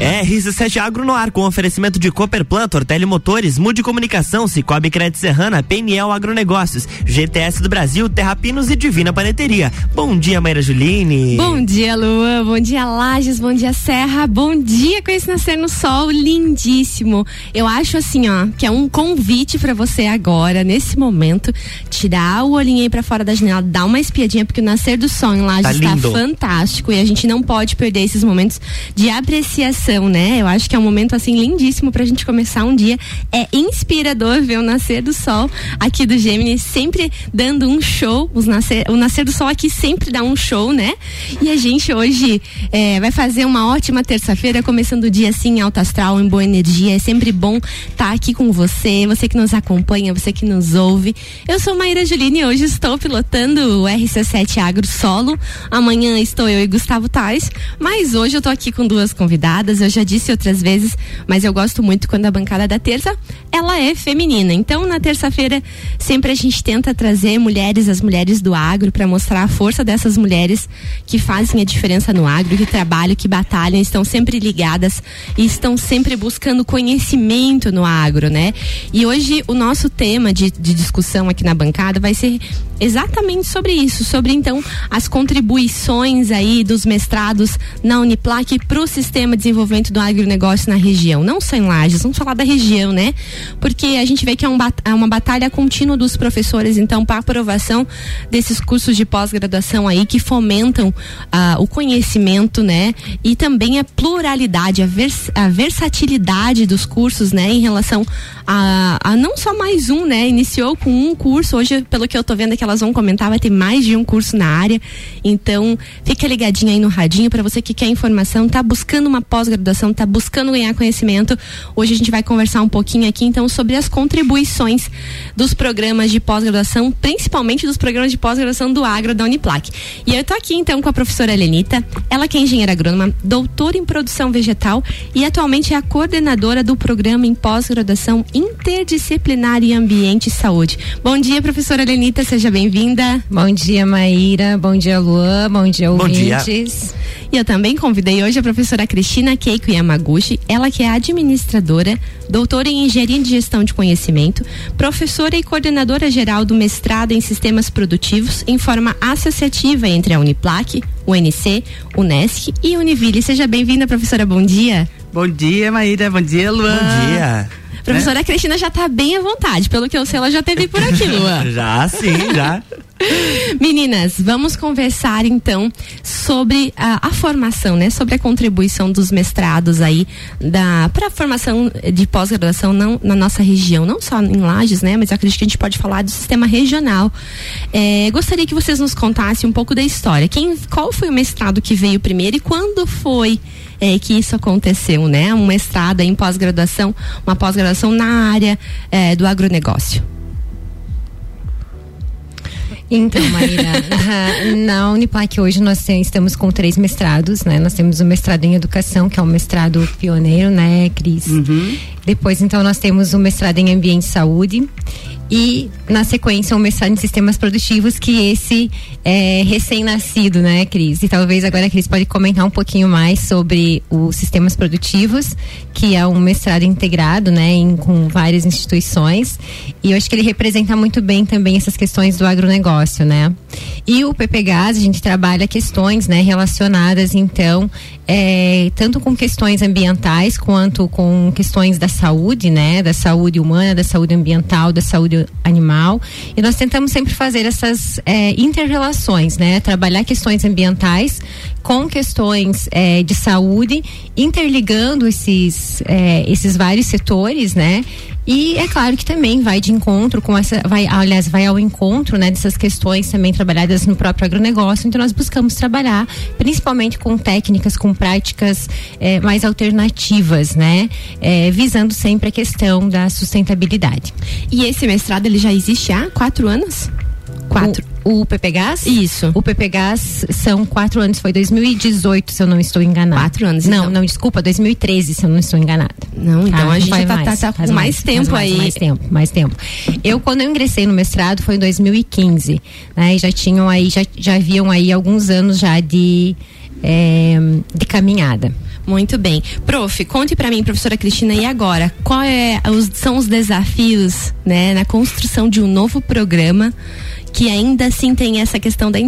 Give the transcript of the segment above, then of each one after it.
RC7 Agro no ar com oferecimento de Cooperplan, Ortelli Motores, Mude Comunicação, Cicobi Crédito Serrana, PNL Agronegócios, GTS do Brasil, Terrapinos e Divina Paneteria. Bom dia, Maíra Juline. Bom dia, Luan. Bom dia, Lages. Bom dia, Serra. Bom dia com esse nascer no sol lindíssimo. Eu acho assim, ó, que é um convite para você agora, nesse momento, tirar o olhinho aí pra fora da janela, dar uma espiadinha, porque o nascer do sol em Lages tá está fantástico e a gente não pode perder esses momentos de apreciação né? Eu acho que é um momento assim lindíssimo pra gente começar um dia. É inspirador ver o nascer do sol aqui do Gemini, sempre dando um show. Os nascer, o nascer do sol aqui sempre dá um show, né? E a gente hoje é, vai fazer uma ótima terça-feira, começando o dia assim, em alto astral, em boa energia. É sempre bom estar tá aqui com você, você que nos acompanha, você que nos ouve. Eu sou Maíra Juline e hoje estou pilotando o RC7 Agro Solo. Amanhã estou eu e Gustavo Tais, mas hoje eu tô aqui com duas convidadas eu já disse outras vezes, mas eu gosto muito quando a bancada da terça ela é feminina. Então, na terça-feira, sempre a gente tenta trazer mulheres, as mulheres do agro, para mostrar a força dessas mulheres que fazem a diferença no agro, que trabalham, que batalham, estão sempre ligadas e estão sempre buscando conhecimento no agro, né? E hoje o nosso tema de, de discussão aqui na bancada vai ser exatamente sobre isso, sobre então as contribuições aí dos mestrados na Uniplac para o sistema de desenvolvimento do agronegócio na região, não só em Lages, vamos falar da região, né? Porque a gente vê que é, um, é uma batalha contínua dos professores, então, para aprovação desses cursos de pós-graduação aí que fomentam ah, o conhecimento, né? E também a pluralidade, a, vers a versatilidade dos cursos, né? Em relação a, a, não só mais um, né? Iniciou com um curso, hoje, pelo que eu tô vendo, é que elas vão comentar, vai ter mais de um curso na área. Então, fica ligadinho aí no radinho para você que quer informação, tá buscando uma pós-graduação, tá buscando ganhar conhecimento. Hoje a gente vai conversar um pouquinho aqui então sobre as contribuições dos programas de pós-graduação, principalmente dos programas de pós-graduação do Agro da Uniplac. E eu tô aqui então com a professora Helenita, ela que é engenheira agrônoma, doutora em produção vegetal e atualmente é a coordenadora do programa em pós-graduação interdisciplinar em ambiente e saúde. Bom dia, professora Helenita, seja bem bem-vinda. Bom dia, Maíra. Bom dia, Luan. Bom dia, ouvintes. Bom dia. E eu também convidei hoje a professora Cristina Keiko Yamaguchi, ela que é administradora, doutora em engenharia de gestão de conhecimento, professora e coordenadora geral do mestrado em sistemas produtivos em forma associativa entre a Uniplac, o UNC, Unesc e Univille. Seja bem-vinda, professora. Bom dia. Bom dia, Maíra. Bom dia, Luan. Bom dia. Professora é? Cristina já está bem à vontade, pelo que eu sei, ela já teve por aqui, Lua. já, sim, já. Meninas, vamos conversar então sobre a, a, formação, né? Sobre a contribuição dos mestrados aí da para a formação de pós-graduação na nossa região, não só em Lages, né? Mas acredito que a gente pode falar do sistema regional. É, gostaria que vocês nos contassem um pouco da história. Quem, qual foi o mestrado que veio primeiro e quando foi é, que isso aconteceu, né? Um mestrado em pós-graduação, uma pós-graduação na área é, do agronegócio. Então, Maíra, na Uniplac hoje nós estamos com três mestrados, né? Nós temos o mestrado em educação, que é um mestrado pioneiro, né, Cris? Uhum. Depois, então, nós temos o mestrado em ambiente e saúde e na sequência um mestrado em sistemas produtivos que esse é recém-nascido, né, Cris? E talvez agora a Cris pode comentar um pouquinho mais sobre os sistemas produtivos, que é um mestrado integrado, né, em, com várias instituições. E eu acho que ele representa muito bem também essas questões do agronegócio, né? E o PPGAS, a gente trabalha questões, né, relacionadas então é, tanto com questões ambientais quanto com questões da saúde, né? Da saúde humana, da saúde ambiental, da saúde animal. E nós tentamos sempre fazer essas é, interrelações, né? Trabalhar questões ambientais com questões é, de saúde, interligando esses, é, esses vários setores, né? E é claro que também vai de encontro com essa, vai, aliás, vai ao encontro, né, dessas questões também trabalhadas no próprio agronegócio. Então nós buscamos trabalhar, principalmente com técnicas, com práticas é, mais alternativas, né, é, visando sempre a questão da sustentabilidade. E esse mestrado ele já existe há quatro anos? Quatro. O, PPGás? Isso. O PPGás são quatro anos, foi 2018, se eu não estou enganada. Quatro anos, Não, então. não, desculpa, 2013, se eu não estou enganada. Não, então tá, a gente tá, mais, tá, tá com mais, mais tempo mais, aí. Mais tempo, mais tempo. Eu, quando eu ingressei no mestrado, foi em 2015, né? E já tinham aí, já, já haviam aí alguns anos já de, é, de caminhada. Muito bem. Prof, conte para mim, professora Cristina, e agora, qual é os, são os desafios, né, na construção de um novo programa que ainda assim tem essa questão da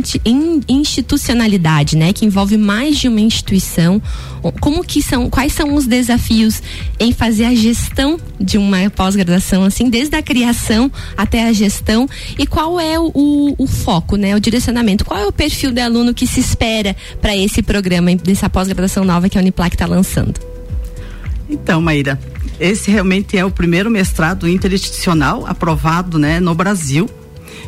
institucionalidade, né, que envolve mais de uma instituição. Como que são, quais são os desafios em fazer a gestão de uma pós-graduação, assim, desde a criação até a gestão? E qual é o, o, foco, né, o direcionamento, qual é o perfil de aluno que se espera para esse programa dessa pós-graduação nova que a Uniplac está lançando? Então, Maíra, esse realmente é o primeiro mestrado interinstitucional aprovado, né, no Brasil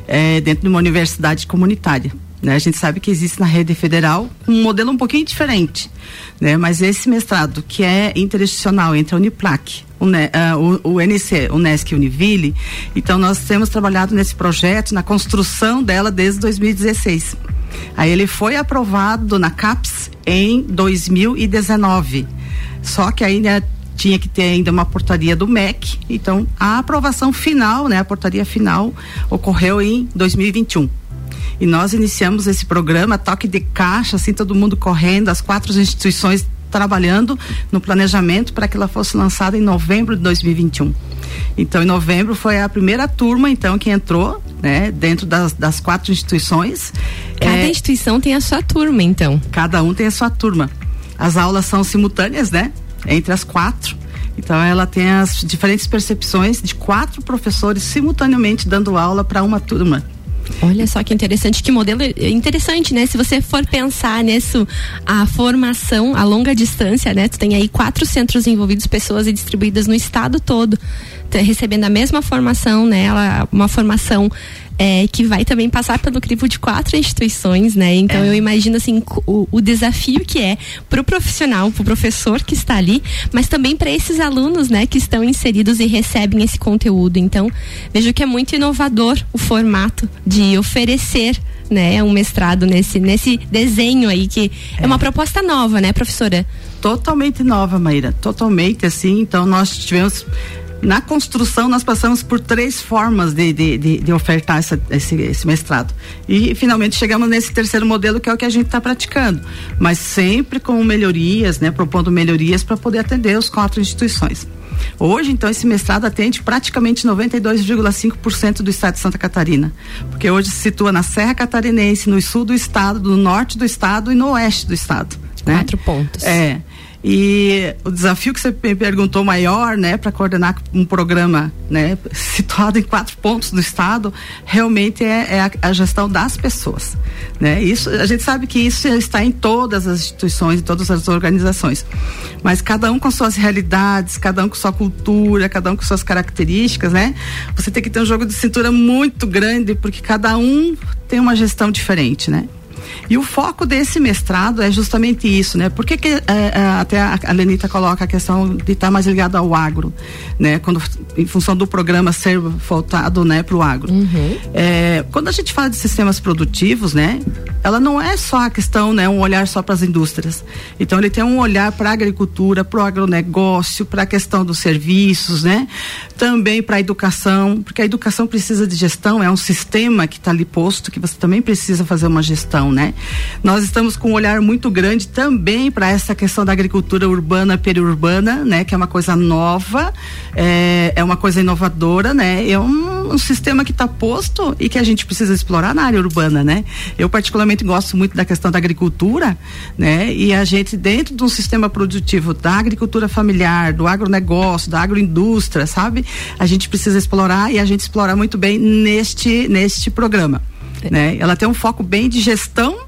é, dentro de uma universidade comunitária. Né? A gente sabe que existe na rede federal um modelo um pouquinho diferente, né? mas esse mestrado que é interinstitucional entre a Uniplac, o, uh, o, NC, Univille, então nós temos trabalhado nesse projeto, na construção dela desde 2016. Aí ele foi aprovado na CAPES em 2019. Só que aí né, tinha que ter ainda uma portaria do MEC. Então, a aprovação final, né, a portaria final ocorreu em 2021. E nós iniciamos esse programa toque de caixa, assim todo mundo correndo, as quatro instituições trabalhando no planejamento para que ela fosse lançada em novembro de 2021. Então, em novembro foi a primeira turma, então, que entrou, né, dentro das, das quatro instituições. Cada é, instituição tem a sua turma, então. Cada um tem a sua turma. As aulas são simultâneas, né? Entre as quatro. Então ela tem as diferentes percepções de quatro professores simultaneamente dando aula para uma turma. Olha só que interessante, que modelo interessante, né? Se você for pensar nisso, a formação a longa distância, né? Tu tem aí quatro centros envolvidos, pessoas distribuídas no estado todo, recebendo a mesma formação, né? Ela, uma formação é, que vai também passar pelo crivo de quatro instituições, né? Então é. eu imagino assim o, o, desafio que é para o profissional, para o professor que está ali, mas também para esses alunos, né, que estão inseridos e recebem esse conteúdo. Então vejo que é muito inovador o formato de oferecer né, um mestrado nesse nesse desenho aí que é, é uma proposta nova, né, professora? Totalmente nova, Maíra, totalmente assim. Então nós tivemos na construção nós passamos por três formas de, de, de, de ofertar essa, esse, esse, mestrado. E finalmente chegamos nesse terceiro modelo que é o que a gente está praticando. Mas sempre com melhorias, né? Propondo melhorias para poder atender os quatro instituições. Hoje, então, esse mestrado atende praticamente 92,5% do estado de Santa Catarina. Porque hoje se situa na Serra Catarinense, no sul do estado, no norte do estado e no oeste do estado. Né? Quatro pontos. É. E o desafio que você me perguntou maior, né, para coordenar um programa, né, situado em quatro pontos do estado, realmente é, é a, a, gestão das pessoas, né? Isso a gente sabe que isso está em todas as instituições, em todas as organizações, mas cada um com suas realidades, cada um com sua cultura, cada um com suas características, né? Você tem que ter um jogo de cintura muito grande porque cada um tem uma gestão diferente, né? E o foco desse mestrado é justamente isso, né? Por que, que é, é, até a Lenita coloca a questão de estar tá mais ligado ao agro, né? Quando, em função do programa ser voltado, né, para o agro. Uhum. É, quando a gente fala de sistemas produtivos, né? Ela não é só a questão, né? Um olhar só para as indústrias. Então ele tem um olhar para a agricultura, para o agronegócio, para a questão dos serviços, né? Também para a educação, porque a educação precisa de gestão, é um sistema que está ali posto, que você também precisa fazer uma gestão, né? Nós estamos com um olhar muito grande também para essa questão da agricultura urbana periurbana, né? Que é uma coisa nova, é, é uma coisa inovadora, né? É um, um sistema que está posto e que a gente precisa explorar na área urbana, né? Eu particularmente gosto muito da questão da agricultura, né? E a gente dentro de um sistema produtivo da agricultura familiar, do agronegócio, da agroindústria, sabe? A gente precisa explorar e a gente explora muito bem neste neste programa. Né? Ela tem um foco bem de gestão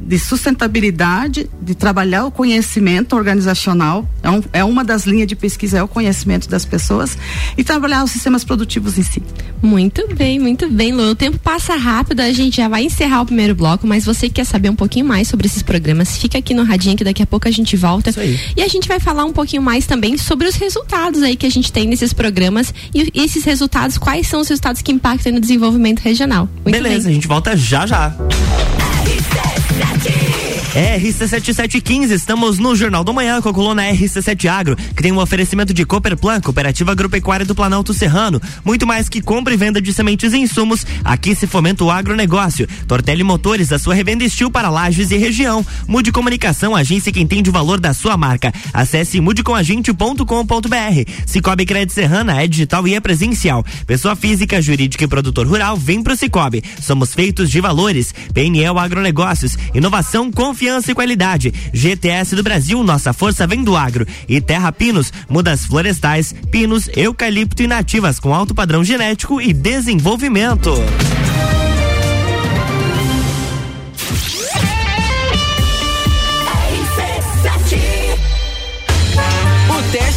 de sustentabilidade, de trabalhar o conhecimento organizacional, é, um, é, uma das linhas de pesquisa, é o conhecimento das pessoas e trabalhar os sistemas produtivos em si. Muito bem, muito bem, Lu. O tempo passa rápido, a gente já vai encerrar o primeiro bloco, mas você que quer saber um pouquinho mais sobre esses programas, fica aqui no Radinho que daqui a pouco a gente volta. E a gente vai falar um pouquinho mais também sobre os resultados aí que a gente tem nesses programas e esses resultados, quais são os resultados que impactam no desenvolvimento regional. Muito Beleza, bem. a gente volta já já. Sati Cidade. RC7715, estamos no Jornal do Manhã com a coluna RC7 Agro, que tem um oferecimento de Cooperplan, Cooperativa Agropecuária do Planalto Serrano. Muito mais que compra e venda de sementes e insumos, aqui se fomenta o agronegócio. Tortelli Motores, a sua revenda estil para lajes e região. Mude Comunicação, agência que entende o valor da sua marca. Acesse mudecomagente.com.br. Cicobi Crédito Serrana é digital e é presencial. Pessoa física, jurídica e produtor rural, vem pro Cicobi. Somos feitos de valores. PNL Agronegócios, inovação, confiança e qualidade. GTS do Brasil, nossa força vem do agro. E Terra Pinos, mudas florestais, pinos, eucalipto e nativas com alto padrão genético e desenvolvimento.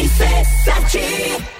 RC7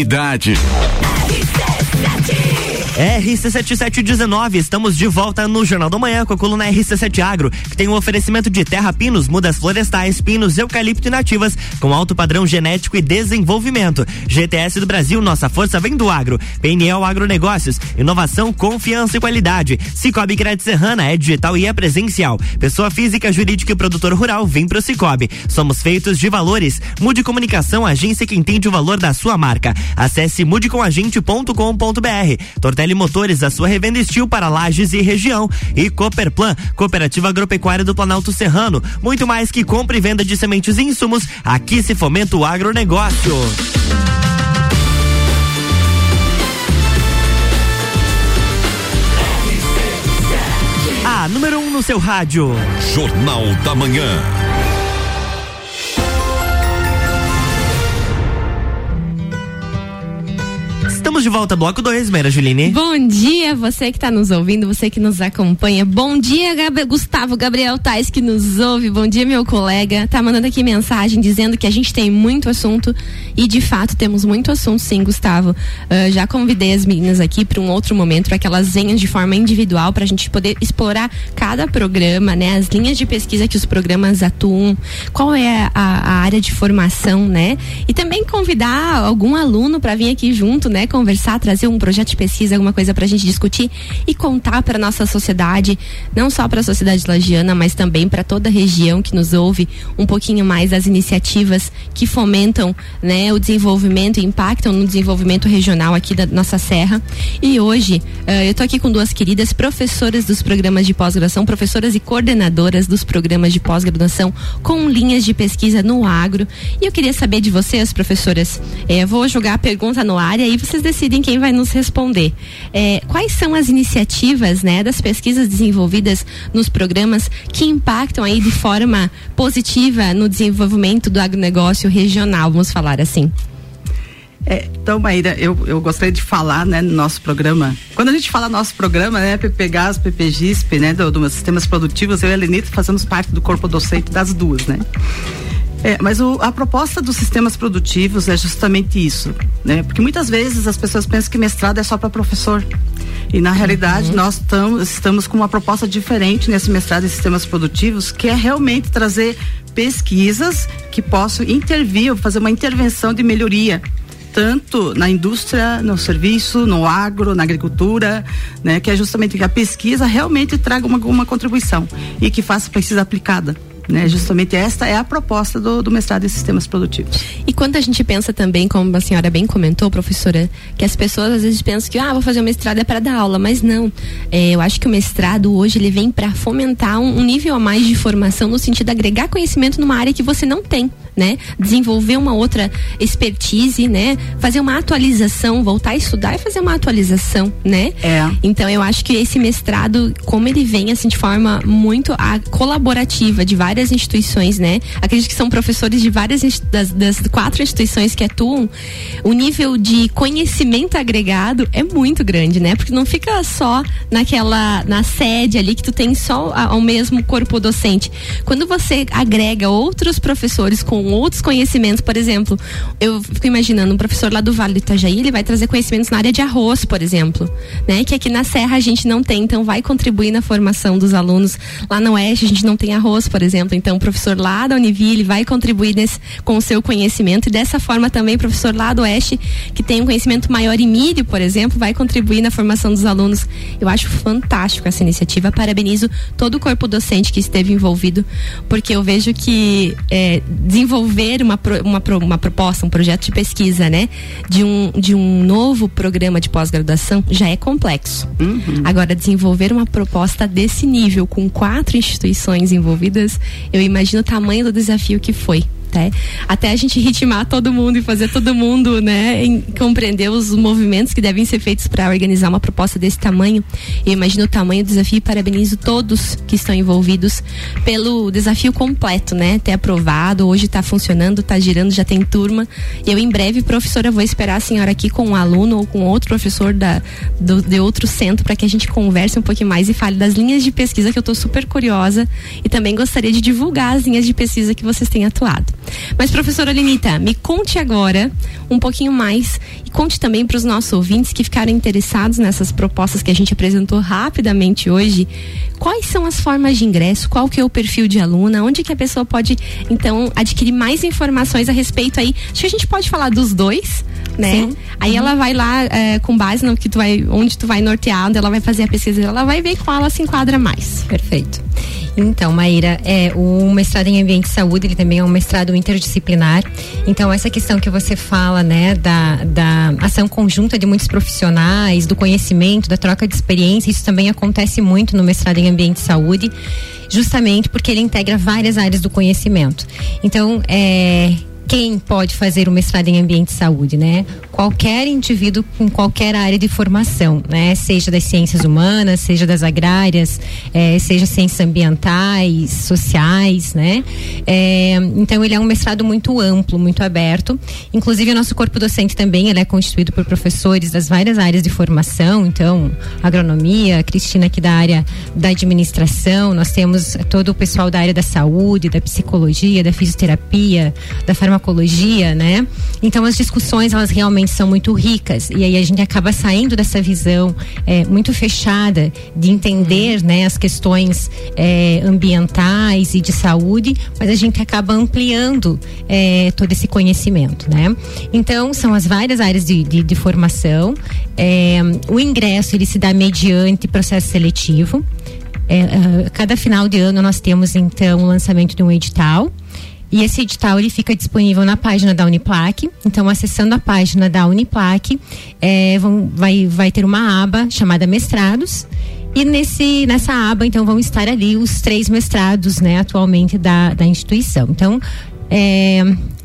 qualidade. RC7719, estamos de volta no Jornal da Manhã com a coluna RC7 Agro, que tem um oferecimento de terra pinos, mudas florestais, pinos, eucalipto e nativas, com alto padrão genético e desenvolvimento. GTS do Brasil, nossa força vem do agro. PNL Agronegócios, inovação, confiança e qualidade. Cicobi Crédito Serrana é digital e é presencial. Pessoa física, jurídica e produtor rural, vem pro Cicobi. Somos feitos de valores. Mude Comunicação, agência que entende o valor da sua marca. Acesse mudecomagente.com.br. Tortelli Motores, a sua revenda estil para lajes e região. E Cooperplan, Cooperativa Agropecuária do Planalto Serrano. Muito mais que compra e venda de sementes e insumos, aqui se fomenta o agronegócio. A número 1 um no seu rádio. Jornal da Manhã. Estamos de volta, bloco 2, Mera Juline. Bom dia, você que está nos ouvindo, você que nos acompanha. Bom dia, Gab Gustavo Gabriel Tais, que nos ouve. Bom dia, meu colega. Tá mandando aqui mensagem dizendo que a gente tem muito assunto e de fato temos muito assunto, sim, Gustavo. Uh, já convidei as meninas aqui para um outro momento, para que elas venham de forma individual, para a gente poder explorar cada programa, né? As linhas de pesquisa que os programas atuam, qual é a, a área de formação, né? E também convidar algum aluno para vir aqui junto, né? conversar, trazer um projeto de pesquisa, alguma coisa para a gente discutir e contar para nossa sociedade, não só para a sociedade lagiana, mas também para toda a região que nos ouve, um pouquinho mais das iniciativas que fomentam, né, o desenvolvimento e impactam no desenvolvimento regional aqui da nossa serra. E hoje uh, eu estou aqui com duas queridas professoras dos programas de pós-graduação, professoras e coordenadoras dos programas de pós-graduação com linhas de pesquisa no agro. E eu queria saber de vocês, professoras, eh, vou jogar a pergunta no ar e aí vocês decidem quem vai nos responder. É, quais são as iniciativas, né, das pesquisas desenvolvidas nos programas que impactam aí de forma positiva no desenvolvimento do agronegócio regional, vamos falar assim? É, então, Maíra, eu, eu gostaria de falar, né, no nosso programa. Quando a gente fala nosso programa, né, PPGAS, PPGISP, né, do, do Sistemas Produtivos, eu e a Lenita fazemos parte do corpo docente das duas, né? É, mas o, a proposta dos sistemas produtivos é justamente isso, né? Porque muitas vezes as pessoas pensam que mestrado é só para professor. E na realidade uhum. nós tam, estamos com uma proposta diferente nesse mestrado em sistemas produtivos, que é realmente trazer pesquisas que possam intervir, fazer uma intervenção de melhoria tanto na indústria, no serviço, no agro, na agricultura, né, que é justamente que a pesquisa realmente traga uma, uma contribuição e que faça pesquisa aplicada. Né? Justamente esta é a proposta do, do, mestrado em sistemas produtivos. Quando a gente pensa também, como a senhora bem comentou, professora, que as pessoas às vezes pensam que ah, vou fazer o mestrado é para dar aula, mas não. É, eu acho que o mestrado hoje ele vem para fomentar um, um, nível a mais de formação no sentido de agregar conhecimento numa área que você não tem né? Desenvolver uma outra expertise, né? Fazer uma atualização, voltar a estudar e fazer uma atualização, né? É. Então eu acho que esse mestrado, como ele vem assim de forma muito a, colaborativa de várias instituições, né? Acredito que são professores de várias das, das quatro instituições que atuam, o nível de conhecimento agregado é muito grande, né? Porque não fica só naquela na sede ali que tu tem só ao mesmo corpo docente. Quando você agrega outros professores com outros conhecimentos, por exemplo, eu fico imaginando um professor lá do Vale do Itajaí, ele vai trazer conhecimentos na área de arroz, por exemplo, né? Que aqui na Serra a gente não tem, então vai contribuir na formação dos alunos. Lá no Oeste a gente não tem arroz, por exemplo, então o professor lá da Univille vai contribuir nesse, com o seu conhecimento e dessa forma também o professor lá do Oeste, que tem um conhecimento maior em milho, por exemplo, vai contribuir na formação dos alunos. Eu acho fantástico essa iniciativa, parabenizo todo o corpo docente que esteve envolvido, porque eu vejo que é, desenvolver uma, uma, uma proposta, um projeto de pesquisa, né? De um, de um novo programa de pós-graduação já é complexo. Uhum. Agora, desenvolver uma proposta desse nível, com quatro instituições envolvidas, eu imagino o tamanho do desafio que foi até, até a gente ritmar todo mundo e fazer todo mundo, né, compreender os movimentos que devem ser feitos para organizar uma proposta desse tamanho. Eu imagino o tamanho do desafio e parabenizo todos que estão envolvidos pelo desafio completo, né, ter aprovado, hoje está funcionando, está girando, já tem turma. Eu em breve, professora, vou esperar a senhora aqui com um aluno ou com outro professor da, do, de outro centro para que a gente converse um pouquinho mais e fale das linhas de pesquisa que eu estou super curiosa e também gostaria de divulgar as linhas de pesquisa que vocês têm atuado. Mas, professora Lenita, me conte agora um pouquinho mais conte também para os nossos ouvintes que ficaram interessados nessas propostas que a gente apresentou rapidamente hoje, quais são as formas de ingresso, qual que é o perfil de aluna, onde que a pessoa pode então adquirir mais informações a respeito aí. Acho que a gente pode falar dos dois, né? Sim. Aí uhum. ela vai lá é, com base no que tu vai, onde tu vai norteado, ela vai fazer a pesquisa, ela vai ver qual ela se enquadra mais. Perfeito. Então, Maíra, é, o mestrado em ambiente e saúde, ele também é um mestrado interdisciplinar. Então, essa questão que você fala, né, da, da ação conjunta de muitos profissionais, do conhecimento, da troca de experiência, isso também acontece muito no mestrado em ambiente e saúde, justamente porque ele integra várias áreas do conhecimento. Então, é, quem pode fazer o mestrado em ambiente e saúde, né? Qualquer indivíduo com qualquer área de formação, né? Seja das ciências humanas, seja das agrárias, eh, seja ciências ambientais, sociais, né? Eh, então ele é um mestrado muito amplo, muito aberto. Inclusive o nosso corpo docente também ele é constituído por professores das várias áreas de formação, então agronomia, Cristina aqui da área da administração, nós temos todo o pessoal da área da saúde, da psicologia, da fisioterapia, da farmacologia farmacologia, né? Então as discussões elas realmente são muito ricas e aí a gente acaba saindo dessa visão é, muito fechada de entender, né, as questões é, ambientais e de saúde, mas a gente acaba ampliando é, todo esse conhecimento, né? Então são as várias áreas de, de, de formação. É, o ingresso ele se dá mediante processo seletivo. É, uh, cada final de ano nós temos então o lançamento de um edital e esse edital ele fica disponível na página da Uniplac. Então, acessando a página da Uniplac, é, vão, vai, vai ter uma aba chamada Mestrados. E nesse, nessa aba, então, vão estar ali os três mestrados, né, atualmente da, da instituição. Então, é,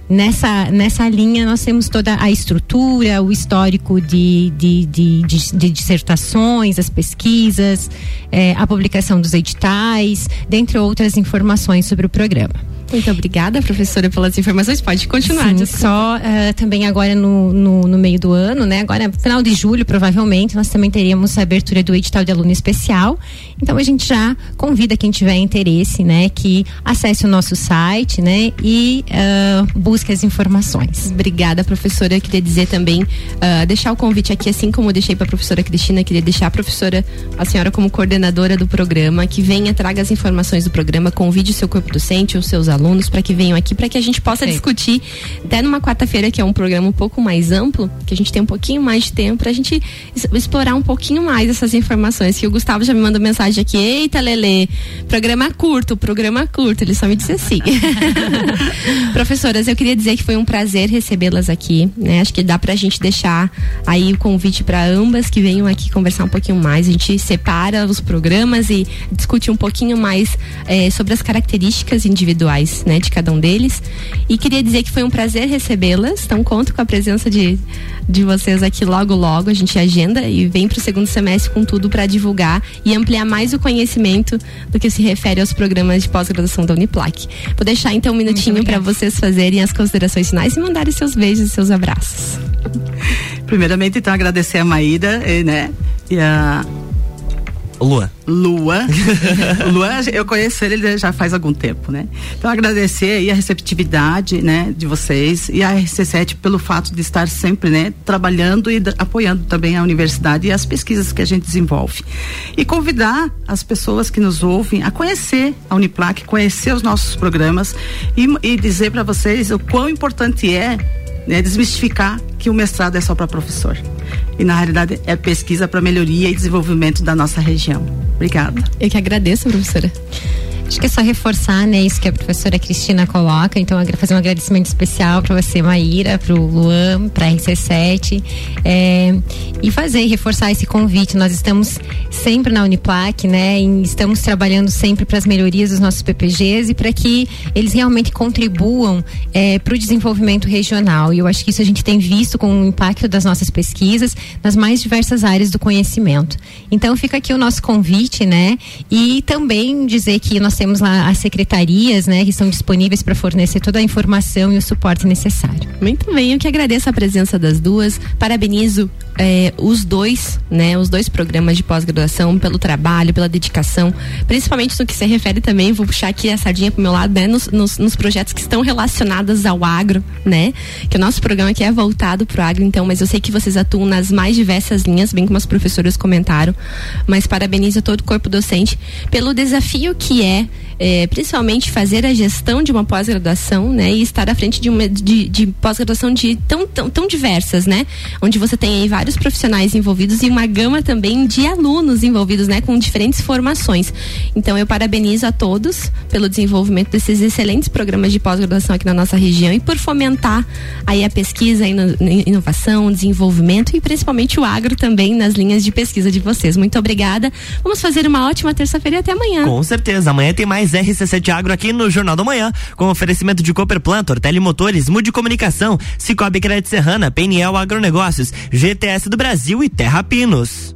nessa, nessa linha nós temos toda a estrutura, o histórico de, de, de, de, de dissertações, as pesquisas, é, a publicação dos editais, dentre outras informações sobre o programa. Muito obrigada, professora, pelas informações. Pode continuar. Sim, só uh, também agora no, no, no, meio do ano, né? Agora, final de julho, provavelmente, nós também teríamos a abertura do edital de aluno especial. Então a gente já convida quem tiver interesse, né, que acesse o nosso site, né, e uh, busque as informações. Obrigada, professora. Eu queria dizer também, uh, deixar o convite aqui, assim como eu deixei para a professora Cristina, queria deixar a professora, a senhora como coordenadora do programa, que venha, traga as informações do programa, convide o seu corpo docente, os seus alunos para que venham aqui, para que a gente possa Sim. discutir, até numa quarta-feira, que é um programa um pouco mais amplo, que a gente tem um pouquinho mais de tempo para a gente explorar um pouquinho mais essas informações. Que o Gustavo já me mandou mensagem aqui, eita, Lele, programa curto, programa curto. Ele só me disse assim. Professoras, eu queria dizer que foi um prazer recebê-las aqui, né? Acho que dá pra gente deixar aí o convite para ambas que venham aqui conversar um pouquinho mais. A gente separa os programas e discute um pouquinho mais eh, sobre as características individuais né, de cada um deles. E queria dizer que foi um prazer recebê-las. Então conto com a presença de, de vocês aqui logo logo. A gente agenda e vem para o segundo semestre com tudo para divulgar e ampliar mais o conhecimento do que se refere aos programas de pós-graduação da Uniplac. Vou deixar então um minutinho para vocês fazerem as considerações finais e mandarem seus beijos e seus abraços. Primeiramente, então, agradecer a Maíra, eh, né? E a Lua. Lua. Lua, eu conheço ele já faz algum tempo, né? Então agradecer aí a receptividade, né, de vocês e a RC7 pelo fato de estar sempre, né, trabalhando e apoiando também a universidade e as pesquisas que a gente desenvolve. E convidar as pessoas que nos ouvem a conhecer a Uniplac, conhecer os nossos programas e, e dizer para vocês o quão importante é né, desmistificar que o mestrado é só para professor. E na realidade é pesquisa para melhoria e desenvolvimento da nossa região. Obrigada. Eu que agradeço, professora. Acho que é só reforçar, né, isso que a professora Cristina coloca. Então, fazer um agradecimento especial para você, Maíra, para o Luan, para a RC7. É, e fazer, reforçar esse convite. Nós estamos sempre na Uniplac, né? E estamos trabalhando sempre para as melhorias dos nossos PPGs e para que eles realmente contribuam é, para o desenvolvimento regional. E eu acho que isso a gente tem visto com o impacto das nossas pesquisas nas mais diversas áreas do conhecimento. Então, fica aqui o nosso convite, né? E também dizer que nós temos lá as secretarias, né, que estão disponíveis para fornecer toda a informação e o suporte necessário. Muito bem, eu que agradeço a presença das duas, parabenizo é, os dois, né, os dois programas de pós-graduação pelo trabalho, pela dedicação, principalmente no que se refere também, vou puxar aqui a sardinha pro meu lado, né, nos, nos, nos projetos que estão relacionados ao agro, né, que o nosso programa aqui é voltado pro agro, então, mas eu sei que vocês atuam nas mais diversas linhas, bem como as professoras comentaram, mas parabenizo todo o corpo docente pelo desafio que é, é principalmente fazer a gestão de uma pós-graduação, né, e estar à frente de uma de, de pós-graduação de tão, tão, tão diversas, né, onde você tem aí vários profissionais envolvidos e uma gama também de alunos envolvidos, né, com diferentes formações. Então eu parabenizo a todos pelo desenvolvimento desses excelentes programas de pós-graduação aqui na nossa região e por fomentar aí a pesquisa, a inovação, desenvolvimento e principalmente o agro também nas linhas de pesquisa de vocês. Muito obrigada. Vamos fazer uma ótima terça-feira e até amanhã. Com certeza. Amanhã tem mais RC7 Agro aqui no Jornal da Manhã, com oferecimento de Cooperplan, Ortelli Motores, Mude Comunicação, Cicobi Crédito Serrana, PNL Agronegócios, GTS do Brasil e Terra Pinos.